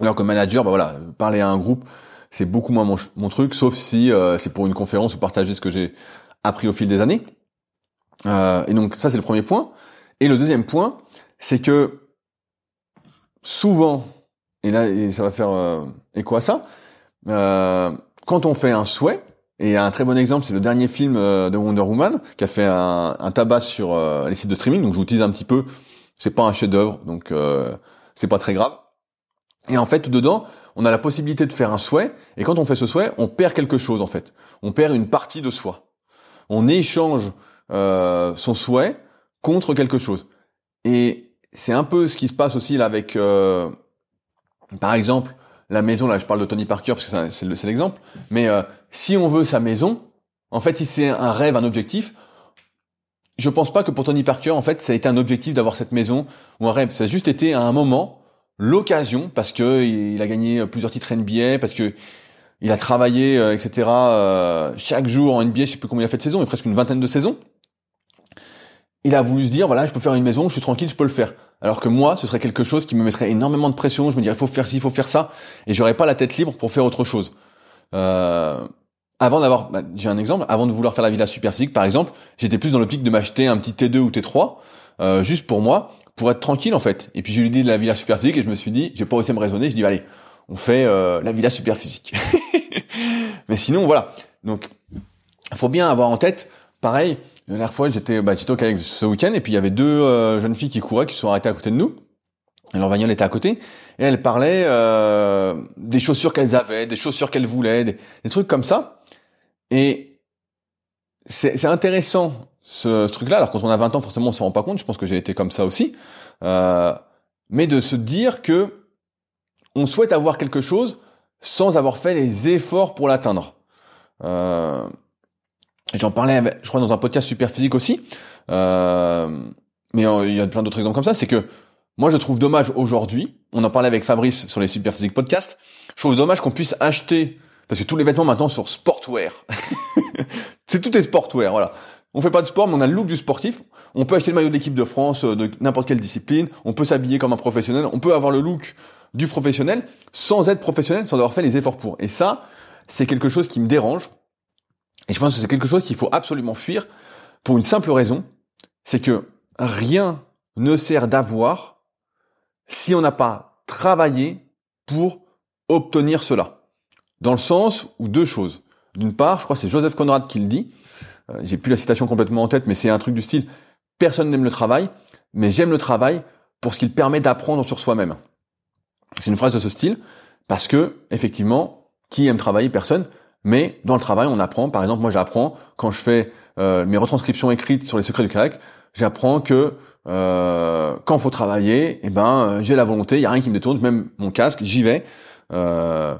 Alors que manager, bah voilà, parler à un groupe, c'est beaucoup moins mon, truc, sauf si c'est pour une conférence ou partager ce que j'ai appris au fil des années. et donc ça, c'est le premier point. Et le deuxième point, c'est que souvent, et là, et ça va faire écho à ça, euh, quand on fait un souhait, et un très bon exemple, c'est le dernier film euh, de Wonder Woman qui a fait un, tabac sur euh, les sites de streaming. Donc je vous utilise un petit peu. C'est pas un chef-d'œuvre, donc c'est pas très grave. Et en fait, dedans, on a la possibilité de faire un souhait. Et quand on fait ce souhait, on perd quelque chose en fait. On perd une partie de soi. On échange son souhait contre quelque chose. Et c'est un peu ce qui se passe aussi là avec, par exemple, la maison, là je parle de Tony Parker parce que c'est l'exemple, mais euh, si on veut sa maison, en fait si c'est un rêve, un objectif, je pense pas que pour Tony Parker, en fait, ça a été un objectif d'avoir cette maison ou un rêve. Ça a juste été à un moment l'occasion parce que il a gagné plusieurs titres NBA, parce que il a travaillé, euh, etc. Euh, chaque jour en NBA, je sais plus combien il a fait de saisons, mais presque une vingtaine de saisons. Il a voulu se dire voilà, je peux faire une maison, je suis tranquille, je peux le faire. Alors que moi, ce serait quelque chose qui me mettrait énormément de pression. Je me dirais, il faut faire ci, il faut faire ça, et j'aurais pas la tête libre pour faire autre chose. Euh, avant d'avoir, bah, j'ai un exemple, avant de vouloir faire la villa super physique, par exemple, j'étais plus dans l'optique de m'acheter un petit T2 ou T3, euh, juste pour moi, pour être tranquille en fait. Et puis j'ai eu l'idée de la villa super physique et je me suis dit, j'ai pas aussi me raisonner, je dis allez, on fait euh, la villa super physique. [LAUGHS] Mais sinon voilà. Donc, faut bien avoir en tête, pareil, la dernière fois, j'étais bah, au Kayak ce week-end, et puis il y avait deux euh, jeunes filles qui couraient, qui sont arrêtées à côté de nous. Et leur bagnole était à côté, et elles parlaient euh, des chaussures qu'elles avaient, des chaussures qu'elles voulaient, des, trucs comme ça. Et c'est intéressant ce, truc-là. Alors quand on a 20 ans, forcément, on s'en rend pas compte. Je pense que j'ai été comme ça aussi. Euh, mais de se dire que on souhaite avoir quelque chose sans avoir fait les efforts pour l'atteindre. Euh, J'en parlais, je crois, dans un podcast super physique aussi. Euh, mais euh, il y a plein d'autres exemples comme ça. C'est que moi, je trouve dommage aujourd'hui. On en parlait avec Fabrice sur les super physique podcast. Je trouve dommage qu'on puisse acheter parce que tous les vêtements maintenant sont sportwear. [LAUGHS] c'est tout est sportwear, voilà. On fait pas de sport, mais on a le look du sportif. On peut acheter le maillot de l'équipe de France euh, de n'importe quelle discipline. On peut s'habiller comme un professionnel. On peut avoir le look du professionnel sans être professionnel, sans avoir fait les efforts pour. Et ça, c'est quelque chose qui me dérange et je pense que c'est quelque chose qu'il faut absolument fuir pour une simple raison, c'est que rien ne sert d'avoir si on n'a pas travaillé pour obtenir cela. Dans le sens où deux choses. D'une part, je crois que c'est Joseph Conrad qui le dit, euh, j'ai plus la citation complètement en tête, mais c'est un truc du style, personne n'aime le travail, mais j'aime le travail pour ce qu'il permet d'apprendre sur soi-même. C'est une phrase de ce style, Parce que, effectivement, qui aime travailler? Personne. Mais dans le travail, on apprend. Par exemple, moi, j'apprends quand je fais euh, mes retranscriptions écrites sur les secrets du kayak, j'apprends que euh, quand faut travailler, eh ben, j'ai la volonté, il y a rien qui me détourne, même mon casque, j'y vais. Euh,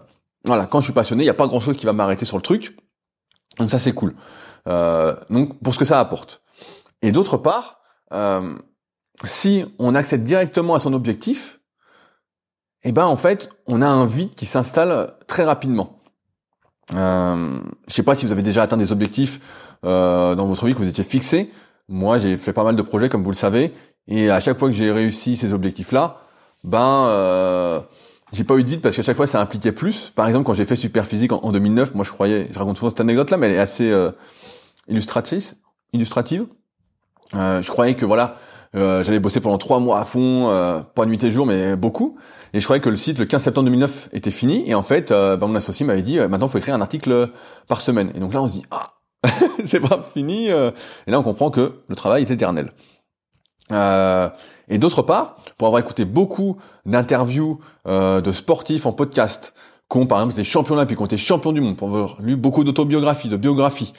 voilà, quand je suis passionné, il n'y a pas grand-chose qui va m'arrêter sur le truc. Donc ça, c'est cool. Euh, donc pour ce que ça apporte. Et d'autre part, euh, si on accède directement à son objectif, eh ben en fait, on a un vide qui s'installe très rapidement. Euh, je sais pas si vous avez déjà atteint des objectifs euh, dans votre vie que vous étiez fixés. Moi, j'ai fait pas mal de projets, comme vous le savez, et à chaque fois que j'ai réussi ces objectifs-là, ben euh, j'ai pas eu de vide parce qu'à chaque fois ça impliquait plus. Par exemple, quand j'ai fait Super Physique en, 2009, moi je croyais, je raconte souvent cette anecdote-là, mais elle est assez euh, illustratrice, illustrative. Euh, je croyais que voilà, euh, j'allais bosser pendant trois mois à fond, euh, pas nuit et jour, mais beaucoup. Et je croyais que le site, le 15 septembre 2009, était fini. Et en fait, euh, bah, mon associé m'avait dit, maintenant, il faut écrire un article par semaine. Et donc là, on se dit, ah, [LAUGHS] c'est pas fini. et là, on comprend que le travail est éternel. et d'autre part, pour avoir écouté beaucoup d'interviews de sportifs en podcast, qui ont par exemple été champions olympiques, qui ont été champions du monde, pour avoir lu beaucoup d'autobiographies, de biographies,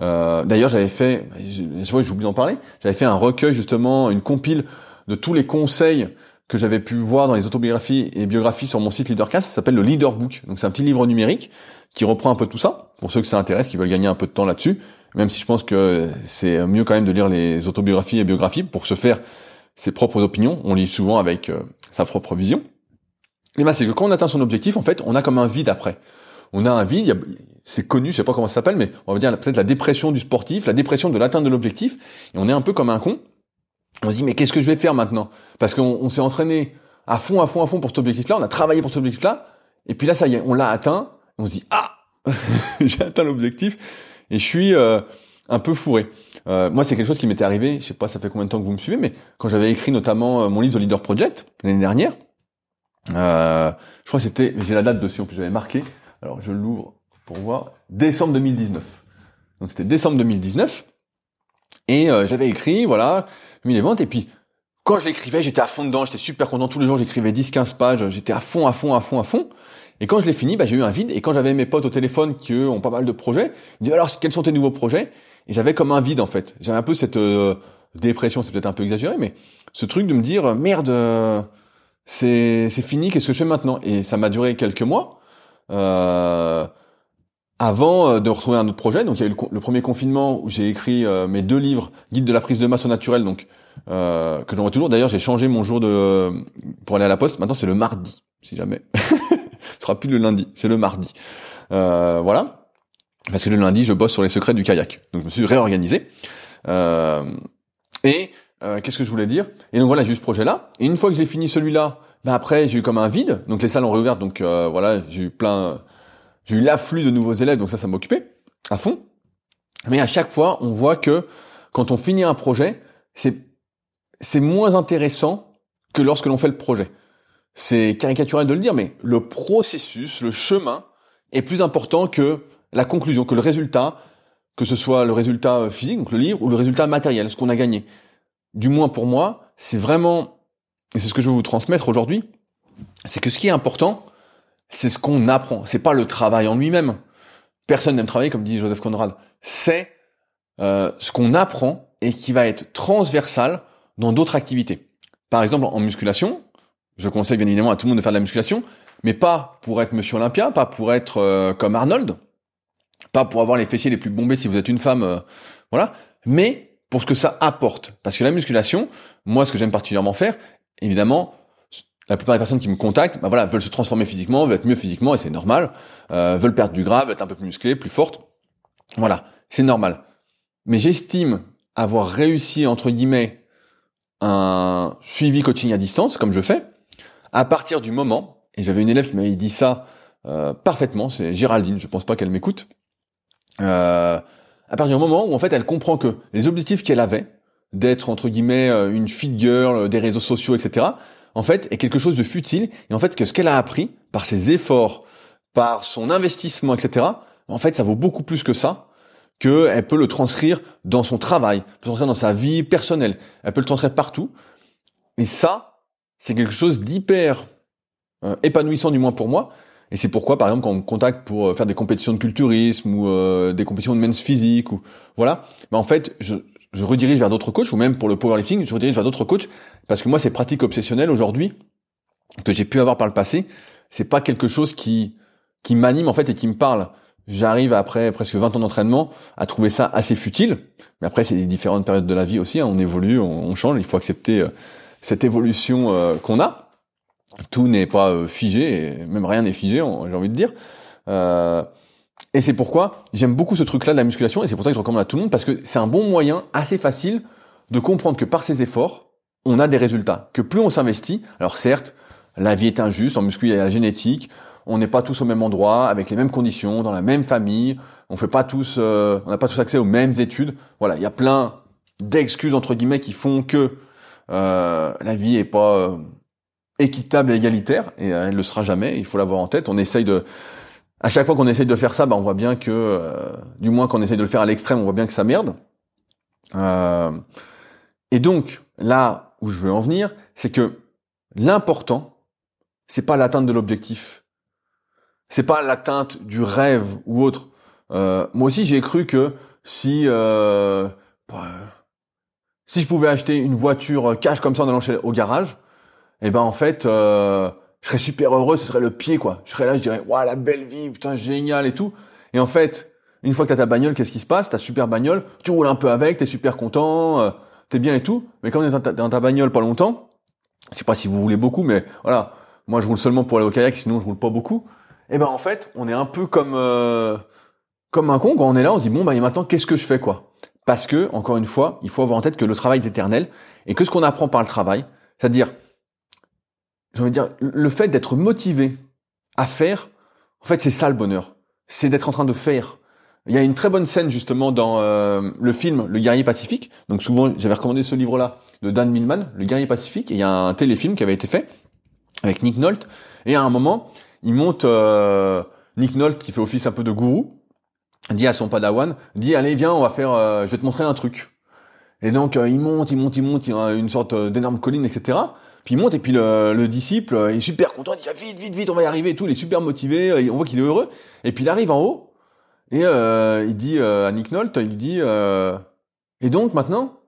euh, D'ailleurs, j'avais fait, je, vois, j'oublie d'en parler, j'avais fait un recueil justement, une compile de tous les conseils que j'avais pu voir dans les autobiographies et biographies sur mon site Leadercast. Ça s'appelle le Leader Book. Donc c'est un petit livre numérique qui reprend un peu tout ça pour ceux que ça intéresse, qui veulent gagner un peu de temps là-dessus. Même si je pense que c'est mieux quand même de lire les autobiographies et biographies pour se faire ses propres opinions. On lit souvent avec euh, sa propre vision. Et ben c'est que quand on atteint son objectif, en fait, on a comme un vide après. On a un vide, c'est connu, je sais pas comment ça s'appelle, mais on va dire peut-être la dépression du sportif, la dépression de l'atteinte de l'objectif, et on est un peu comme un con. On se dit mais qu'est-ce que je vais faire maintenant? Parce qu'on s'est entraîné à fond, à fond, à fond pour cet objectif-là, on a travaillé pour cet objectif-là, et puis là ça y est, on l'a atteint, on se dit ah [LAUGHS] j'ai atteint l'objectif, et je suis euh, un peu fourré. Euh, moi c'est quelque chose qui m'était arrivé, je sais pas ça fait combien de temps que vous me suivez, mais quand j'avais écrit notamment euh, mon livre The Leader Project l'année dernière, je crois que c'était, j'ai la date dessus en plus j'avais marqué, alors je l'ouvre pour voir, décembre 2019. Donc c'était décembre 2019. Et euh, j'avais écrit, voilà, mis les ventes. Et puis, quand je l'écrivais, j'étais à fond dedans, j'étais super content. Tous les jours, j'écrivais 10-15 pages, j'étais à fond, à fond, à fond, à fond. Et quand je l'ai fini, bah, j'ai eu un vide. Et quand j'avais mes potes au téléphone qui, eux, ont pas mal de projets, ils disaient, alors, quels sont tes nouveaux projets? Et j'avais comme un vide, en fait. J'avais un peu cette euh, dépression, c'est peut-être un peu exagéré, mais ce truc de me dire, merde, euh, c'est fini, qu'est-ce que je fais maintenant? Et ça m'a duré quelques mois. Euh, avant euh, de retrouver un autre projet. Donc il y a eu le, premier confinement où j'ai écrit euh, mes deux livres, Guide de la prise de masse au naturel, donc euh, que j'envoie toujours. D'ailleurs, j'ai changé mon jour de pour aller à la poste. Maintenant, c'est le mardi, si jamais. [LAUGHS] Ce sera plus le lundi, c'est le mardi. Euh, voilà, parce que le lundi, je bosse sur les secrets du kayak. Donc je me suis réorganisé. et qu'est-ce que je voulais dire? Et donc voilà, j'ai eu ce projet-là. Et une fois que j'ai fini celui-là, ben après j'ai eu comme un vide. Donc les salles ont réouvert. Donc voilà, j'ai eu plein j'ai eu l'afflux de nouveaux élèves, donc ça, ça m'occupait à fond. Mais à chaque fois, on voit que quand on finit un projet, c'est c'est moins intéressant que lorsque l'on fait le projet. C'est caricatural de le dire, mais le processus, le chemin, est plus important que la conclusion, que le résultat, que ce soit le résultat euh, physique, donc le livre, ou le résultat matériel, ce qu'on a gagné. Du moins pour moi, c'est vraiment, et c'est ce que je veux vous transmettre aujourd'hui, c'est que ce qui est important, c'est ce qu'on apprend. C'est pas le travail en lui-même. Personne n'aime travailler, comme dit Joseph Conrad. C'est euh, ce qu'on apprend et qui va être transversal dans d'autres activités. Par exemple, en musculation, je conseille bien évidemment à tout le monde de faire de la musculation, mais pas pour être Monsieur Olympia, pas pour être euh, comme Arnold, pas pour avoir les fessiers les plus bombés si vous êtes une femme, euh, voilà, mais pour ce que ça apporte. Parce que la musculation, moi, ce que j'aime particulièrement faire, évidemment, la plupart des personnes qui me contactent, bah voilà, veulent se transformer physiquement, veulent être mieux physiquement, et c'est normal. Euh, veulent perdre du gras, veulent être un peu plus musclées, plus fortes. Voilà, c'est normal. Mais j'estime avoir réussi, entre guillemets, un suivi coaching à distance, comme je fais, à partir du moment, et j'avais une élève qui m'avait dit ça euh, parfaitement, c'est Géraldine, je pense pas qu'elle m'écoute, euh, à partir du moment où en fait elle comprend que les objectifs qu'elle avait, d'être entre guillemets euh, une fit girl des réseaux sociaux, etc., en fait, est quelque chose de futile, et en fait, que ce qu'elle a appris, par ses efforts, par son investissement, etc., en fait, ça vaut beaucoup plus que ça, qu'elle peut le transcrire dans son travail, peut transcrire dans sa vie personnelle, elle peut le transcrire partout. Et ça, c'est quelque chose d'hyper euh, épanouissant du moins pour moi. Et c'est pourquoi, par exemple, quand on me contacte pour euh, faire des compétitions de culturisme ou euh, des compétitions de men's physique ou voilà, ben en fait, je, je redirige vers d'autres coachs ou même pour le powerlifting, je redirige vers d'autres coachs parce que moi, ces pratiques obsessionnelles aujourd'hui que j'ai pu avoir par le passé, c'est pas quelque chose qui qui m'anime en fait et qui me parle. J'arrive après presque 20 ans d'entraînement à trouver ça assez futile. Mais après, c'est des différentes périodes de la vie aussi. Hein. On évolue, on, change. Il faut accepter euh, cette évolution euh, qu'on a. Tout n'est pas euh, figé, et même rien n'est figé, j'ai envie de dire. Et c'est pourquoi j'aime beaucoup ce truc-là de la musculation, et c'est pour ça que je recommande à tout le monde, parce que c'est un bon moyen, assez facile, de comprendre que par ses efforts, on a des résultats. Que plus on s'investit, alors certes, la vie est injuste, en muscu il y a la génétique, on n'est pas tous au même endroit, avec les mêmes conditions, dans la même famille, on fait pas tous, euh, on n'a pas tous accès aux mêmes études. Voilà, il y a plein d'excuses entre guillemets qui font que euh, la vie est pas euh, équitable et égalitaire, et elle le sera jamais. Il faut l'avoir en tête. On essaye de, à chaque fois qu'on essaye de faire ça, bah, on voit bien que, du moins qu'on essaye de le faire à l'extrême, on voit bien que ça merde. et donc là où je veux en venir, c'est que l'important, c'est pas l'atteinte de l'objectif c'est pas l'atteinte du rêve ou autre. Euh, moi aussi, j'ai cru que si euh, bah, si je pouvais acheter une voiture cash comme ça en allant au garage, eh ben en fait, euh, je serais super heureux. Ce serait le pied quoi. Je serais là, je dirais, waouh la belle vie, putain génial et tout. Et en fait, une fois que t'as ta bagnole, qu'est-ce qui se passe? T'as super bagnole, tu roules un peu avec, t'es super content, euh, t'es bien et tout. Mais quand on est dans ta, bagnole pas longtemps, je sais pas si vous voulez beaucoup, mais voilà, moi je roule seulement pour aller au kayak, sinon je roule pas beaucoup et eh ben en fait, on est un peu comme euh, comme un con quand on est là, on dit bon bah et maintenant qu'est-ce que je fais quoi? Parce que encore une fois, il faut avoir en tête que le travail est éternel et que ce qu'on apprend par le travail, c'est-à-dire j'ai envie de dire le fait d'être motivé à faire, en fait c'est ça le bonheur, c'est d'être en train de faire. Il y a une très bonne scène justement dans euh, le film Le guerrier pacifique. Donc souvent j'avais recommandé ce livre-là de Dan Millman, Le guerrier pacifique. Et il y a un téléfilm qui avait été fait avec Nick Nolte. Et à un moment, il monte euh, Nick Nolte qui fait office un peu de gourou, dit à son padawan, dit allez viens on va faire, euh, je vais te montrer un truc. Et donc euh, il monte, il monte, il monte, il a une sorte d'énorme colline, etc. Puis il monte et puis le, disciple il est super content, il dit ah, vite, vite, vite, on va y arriver et tout, il est super motivé, on voit qu'il est heureux. Et puis il arrive en haut et il dit à Nick Nolte, il lui dit et donc maintenant,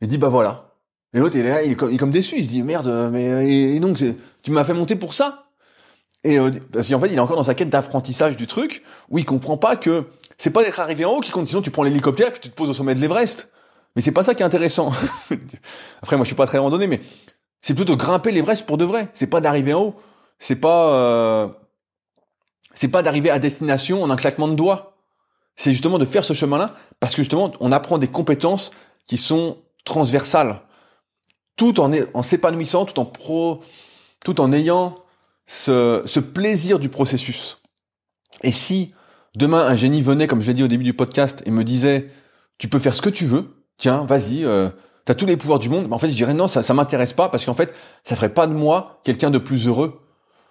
il dit bah voilà. Et l'autre il est là, il est comme, il est déçu, il se dit merde, mais et donc tu m'as fait monter pour ça? Et euh, parce qu'en fait, il est encore dans sa quête d'apprentissage du truc, où il comprend pas que c'est pas d'être arrivé en haut qui compte. Sinon, tu prends l'hélicoptère puis tu te poses au sommet de l'Everest. Mais c'est pas ça qui est intéressant. [LAUGHS] Après, moi, je suis pas très randonnée, mais c'est plutôt grimper l'Everest pour de vrai. C'est pas d'arriver en haut. C'est pas, euh... pas d'arriver à destination en un claquement de doigts. C'est justement de faire ce chemin-là, parce que justement, on apprend des compétences qui sont transversales, tout en, s'épanouissant, tout en pro, tout en ayant ce, plaisir du processus. Et si demain un génie venait, comme je l'ai dit au début du podcast, et me disait, tu peux faire ce que tu veux, tiens, vas-y, euh, t'as tous les pouvoirs du monde, en fait, je dirais non, ça, ça m'intéresse pas, parce qu'en fait, ça ferait pas de moi quelqu'un de plus heureux.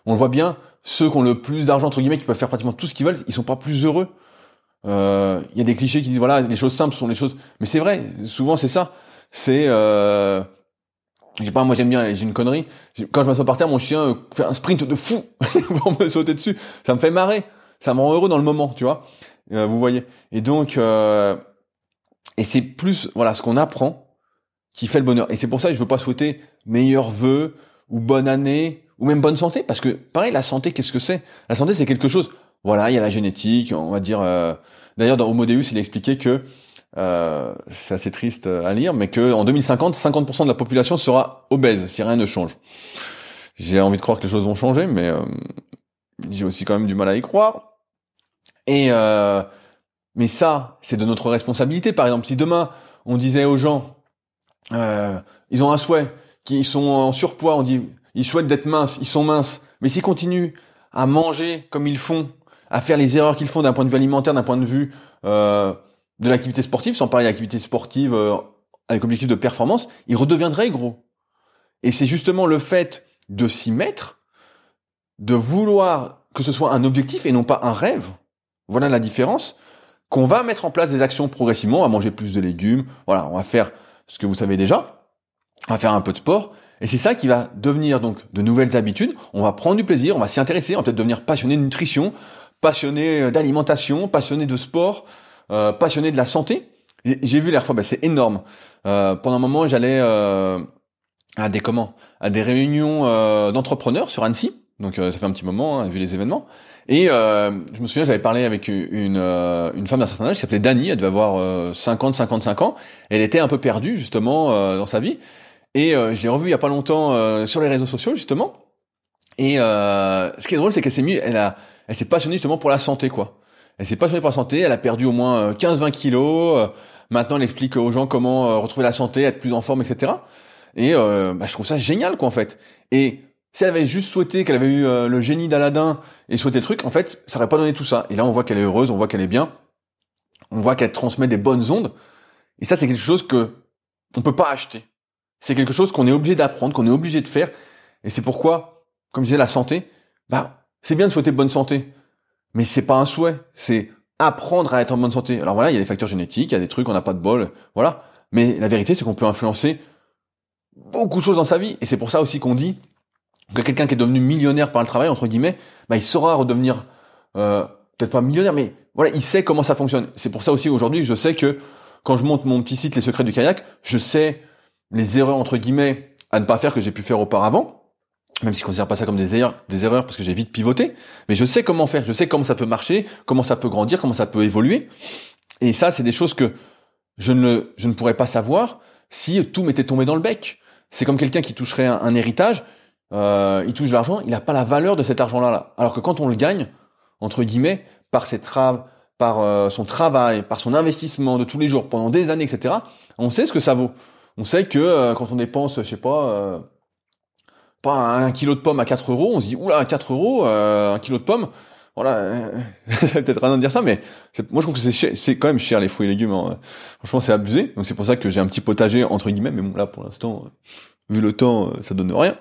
On le voit bien, ceux qui ont le plus d'argent, entre guillemets, qui peuvent faire pratiquement tout ce qu'ils veulent, ils sont pas plus heureux. Euh, il y a des clichés qui disent, voilà, les choses simples sont les choses... Mais c'est vrai, souvent c'est ça. C'est... Euh, j'ai pas, moi j'aime bien, j'ai une connerie. Quand je m'assois par terre, mon chien euh, fait un sprint de fou [LAUGHS] pour me sauter dessus. Ça me fait marrer. Ça me rend heureux dans le moment, tu vois. Vous voyez. Et donc, et c'est plus, voilà, ce qu'on apprend qui fait le bonheur. Et c'est pour ça que je veux pas souhaiter meilleurs vœux ou bonne année ou même bonne santé, parce que pareil, la santé, qu'est-ce que c'est? La santé, c'est quelque chose. Voilà, il y a la génétique, on va dire. D'ailleurs, dans Homo Deus, il a expliqué que euh, c'est assez triste à lire, mais que en 2050, 50% de la population sera obèse si rien ne change. J'ai envie de croire que les choses vont changer, mais euh, j'ai aussi quand même du mal à y croire. Et euh, mais ça, c'est de notre responsabilité. Par exemple, si demain on disait aux gens, euh, ils ont un souhait, qu'ils sont en surpoids, on dit, ils souhaitent d'être minces, ils sont minces, mais s'ils continuent à manger comme ils font, à faire les erreurs qu'ils font d'un point de vue alimentaire, d'un point de vue euh, de l'activité sportive, sans parler d'activité sportive euh, avec objectif de performance, il redeviendrait gros. Et c'est justement le fait de s'y mettre, de vouloir que ce soit un objectif et non pas un rêve, voilà la différence, qu'on va mettre en place des actions progressivement, on va manger plus de légumes, voilà, on va faire ce que vous savez déjà, on va faire un peu de sport, et c'est ça qui va devenir donc de nouvelles habitudes. On va prendre du plaisir, on va s'y intéresser, on va peut-être devenir passionné de nutrition, passionné euh, d'alimentation, passionné de sport, euh, passionné de la santé. J'ai vu l'air fois, bah, c'est énorme. Euh, pendant un moment, j'allais euh, à des comment, à des réunions euh, d'entrepreneurs sur Annecy. Donc ça fait un petit moment, hein, vu les événements. Et je me souviens, j'avais parlé avec une, une femme d'un certain âge qui s'appelait Dani, elle devait avoir 50, 55 ans. Elle était un peu perdue justement dans sa vie. Et je l'ai revue il y a pas longtemps sur les réseaux sociaux justement. Et ce qui est drôle, c'est qu'elle s'est mis, elle a, elle s'est passionnée justement pour la santé, quoi. Elle s'est passionnée pour la santé, elle a perdu au moins 15-20 kilos. Maintenant, elle explique aux gens comment euh, retrouver la santé, être plus en forme, etc. Et euh, bah, je trouve ça génial, quoi, en fait. Et si elle avait juste souhaité qu'elle avait eu euh, le génie d'Aladin et souhaité le truc, en fait, ça aurait pas donné tout ça. Et là, on voit qu'elle est heureuse, on voit qu'elle est bien, on voit qu'elle transmet des bonnes ondes. Et ça, c'est quelque chose que on peut pas acheter. C'est quelque chose qu'on est obligé d'apprendre, qu'on est obligé de faire. Et c'est pourquoi, comme je disais, la santé, bah, c'est bien de souhaiter bonne santé, mais c'est pas un souhait. C'est apprendre à être en bonne santé. Alors voilà, il y a des facteurs génétiques, il y a des trucs, on n'a pas de bol, voilà. Mais la vérité, c'est qu'on peut influencer beaucoup de choses dans sa vie. Et c'est pour ça aussi qu'on dit que quelqu'un qui est devenu millionnaire par le travail, entre guillemets, bah, il saura redevenir, euh, peut-être pas millionnaire, mais voilà, il sait comment ça fonctionne. C'est pour ça aussi aujourd'hui, je sais que quand je monte mon petit site Les Secrets du Kayak, je sais les erreurs, entre guillemets, à ne pas faire que j'ai pu faire auparavant même si je considère pas ça comme des erreurs, des erreurs parce que j'ai vite pivoté, mais je sais comment faire, je sais comment ça peut marcher, comment ça peut grandir, comment ça peut évoluer. Et ça, c'est des choses que je ne, je ne pourrais pas savoir si tout m'était tombé dans le bec. C'est comme quelqu'un qui toucherait un, héritage, euh, il touche l'argent, il n'a pas la valeur de cet argent-là. Alors que quand on le gagne, entre guillemets, par euh, son travail, par son investissement de tous les jours pendant des années, etc., on sait ce que ça vaut. On sait que euh, quand on dépense, je sais pas, euh, pas un kilo de pommes à 4 euros, on se dit oula 4 euros, un kilo de pommes, voilà, [LAUGHS] ça peut-être rien de dire ça, mais moi je trouve que c'est quand même cher les fruits et légumes. Hein. Franchement, c'est abusé. Donc c'est pour ça que j'ai un petit potager entre guillemets, mais bon là pour l'instant, vu le temps, ça donne rien.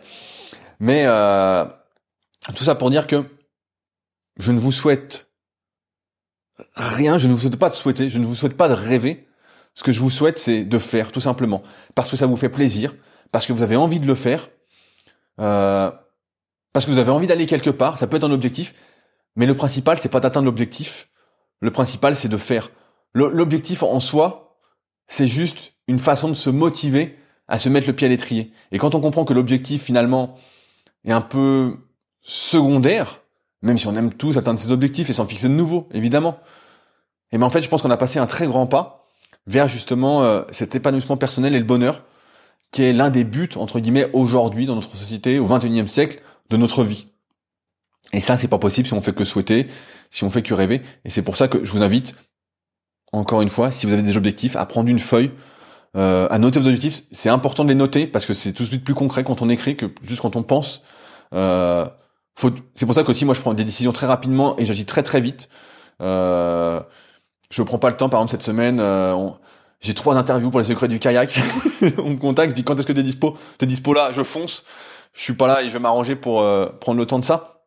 Mais euh, tout ça pour dire que je ne vous souhaite rien, je ne vous souhaite pas de souhaiter, je ne vous souhaite pas de rêver. Ce que je vous souhaite, c'est de faire, tout simplement, parce que ça vous fait plaisir, parce que vous avez envie de le faire, euh, parce que vous avez envie d'aller quelque part, ça peut être un objectif, mais le principal, c'est pas d'atteindre l'objectif. Le principal, c'est de faire. L'objectif en soi, c'est juste une façon de se motiver à se mettre le pied à l'étrier. Et quand on comprend que l'objectif, finalement, est un peu secondaire, même si on aime tous atteindre ses objectifs et s'en fixer de nouveaux, évidemment. Et ben en fait, je pense qu'on a passé un très grand pas vers justement euh, cet épanouissement personnel et le bonheur qui est l'un des buts, entre guillemets, aujourd'hui dans notre société, au 21e siècle, de notre vie. Et ça, c'est pas possible si on fait que souhaiter, si on fait que rêver. Et c'est pour ça que je vous invite, encore une fois, si vous avez des objectifs, à prendre une feuille, euh, à noter vos objectifs. C'est important de les noter parce que c'est tout de suite plus concret quand on écrit que juste quand on pense. Euh, c'est pour ça qu'aussi moi je prends des décisions très rapidement et j'agis très très vite. Euh, je prends pas le temps, par exemple cette semaine, euh, j'ai trois interviews pour les secrets du kayak. [LAUGHS] on me contacte, je dis quand est-ce que t'es dispo? T'es dispo là, je fonce. Je suis pas là et je vais m'arranger pour euh, prendre le temps de ça.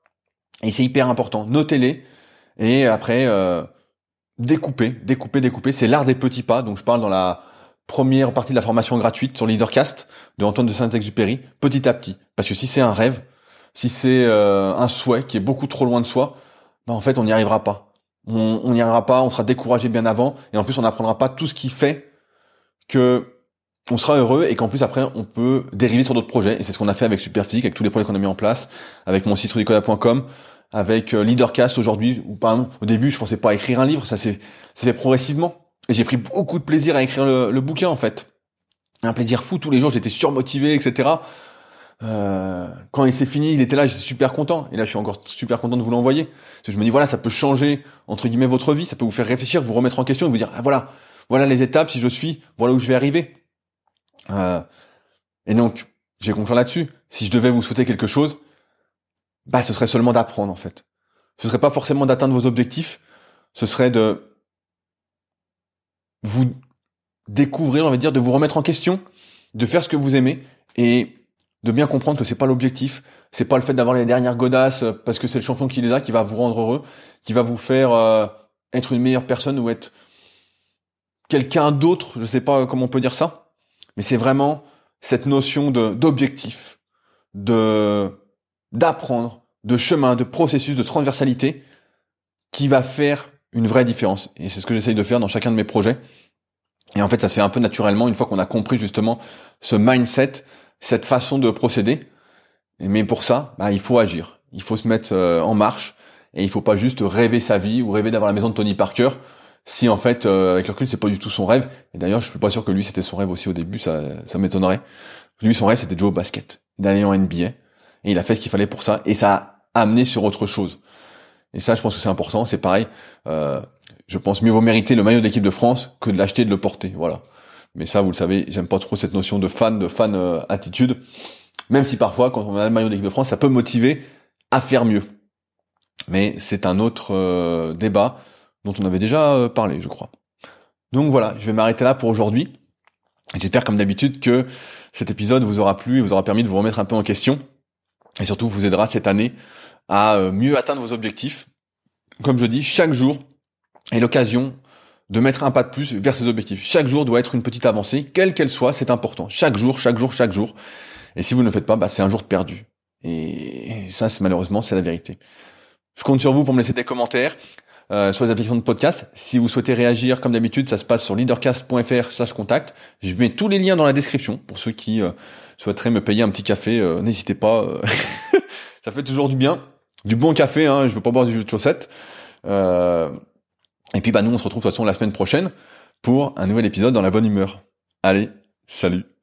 Et c'est hyper important. Notez-les. Et après, euh, découper, découper, découper. C'est l'art des petits pas. Donc je parle dans la première partie de la formation gratuite sur Leadercast de Antoine de Saint-Exupéry, petit à petit. Parce que si c'est un rêve, si c'est euh, un souhait qui est beaucoup trop loin de soi, ben en fait on n'y arrivera pas on n'y arrivera pas, on sera découragé bien avant, et en plus on n'apprendra pas tout ce qui fait que on sera heureux et qu'en plus après on peut dériver sur d'autres projets. Et c'est ce qu'on a fait avec Superphysique, avec tous les projets qu'on a mis en place, avec mon site rudicoda.com, avec euh, Leadercast aujourd'hui, ou pas au début je pensais pas écrire un livre, ça s'est fait progressivement. Et j'ai pris beaucoup de plaisir à écrire le, le bouquin en fait. Un plaisir fou, tous les jours j'étais surmotivé, etc. Euh, quand il s'est fini, il était là, j'étais super content. Et là, je suis encore super content de vous l'envoyer. Parce que je me dis, voilà, ça peut changer, entre guillemets, votre vie, ça peut vous faire réfléchir, vous remettre en question et vous dire, ah, voilà, voilà les étapes, si je suis, voilà où je vais arriver. Euh, et donc, j'ai conclu là-dessus. Si je devais vous souhaiter quelque chose, bah, ce serait seulement d'apprendre, en fait. Ce serait pas forcément d'atteindre vos objectifs, ce serait de vous découvrir, on va dire, de vous remettre en question, de faire ce que vous aimez et de bien comprendre que c'est pas l'objectif, c'est pas le fait d'avoir les dernières godasses euh, parce que c'est le champion qui les a qui va vous rendre heureux, qui va vous faire euh, être une meilleure personne ou être quelqu'un d'autre, je sais pas comment on peut dire ça, mais c'est vraiment cette notion de d'objectif, de d'apprendre, de chemin, de processus, de transversalité qui va faire une vraie différence. Et c'est ce que j'essaye de faire dans chacun de mes projets. Et en fait, ça se fait un peu naturellement une fois qu'on a compris justement ce mindset, cette façon de procéder. Mais pour ça, bah, il faut agir. Il faut se mettre euh, en marche. Et il faut pas juste rêver sa vie ou rêver d'avoir la maison de Tony Parker si en fait euh, avec le recul c'est pas du tout son rêve. Et d'ailleurs je suis pas sûr que lui c'était son rêve aussi au début, ça, ça m'étonnerait. Lui son rêve c'était de jouer au basket, d'aller en NBA. Et il a fait ce qu'il fallait pour ça. Et ça a amené sur autre chose. Et ça je pense que c'est important, c'est pareil. Euh, je pense mieux vaut mériter le maillot d'équipe de France que de l'acheter et de le porter. Voilà. Mais ça, vous le savez, j'aime pas trop cette notion de fan, de fan euh, attitude. Même si parfois, quand on a le maillot d'équipe de France, ça peut motiver à faire mieux. Mais c'est un autre euh, débat dont on avait déjà euh, parlé, je crois. Donc voilà, je vais m'arrêter là pour aujourd'hui. J'espère comme d'habitude que cet épisode vous aura plu et vous aura permis de vous remettre un peu en question et surtout vous aidera cette année à mieux atteindre vos objectifs. Comme je dis, chaque jour, et l'occasion de mettre un pas de plus vers ses objectifs. Chaque jour doit être une petite avancée, quelle qu'elle soit, c'est important. Chaque jour, chaque jour, chaque jour. Et si vous ne le faites pas, bah, c'est un jour perdu. Et ça, c'est malheureusement, c'est la vérité. Je compte sur vous pour me laisser des commentaires euh, sur les applications de podcast. Si vous souhaitez réagir, comme d'habitude, ça se passe sur leadercast.fr/slash contact. Je mets tous les liens dans la description pour ceux qui euh, souhaiteraient me payer un petit café. Euh, n'hésitez pas. Euh, [LAUGHS] ça fait toujours du bien, du bon café. Hein, je veux pas boire du jus de chaussettes. Euh, et puis bah nous on se retrouve de toute façon la semaine prochaine pour un nouvel épisode dans la bonne humeur. Allez, salut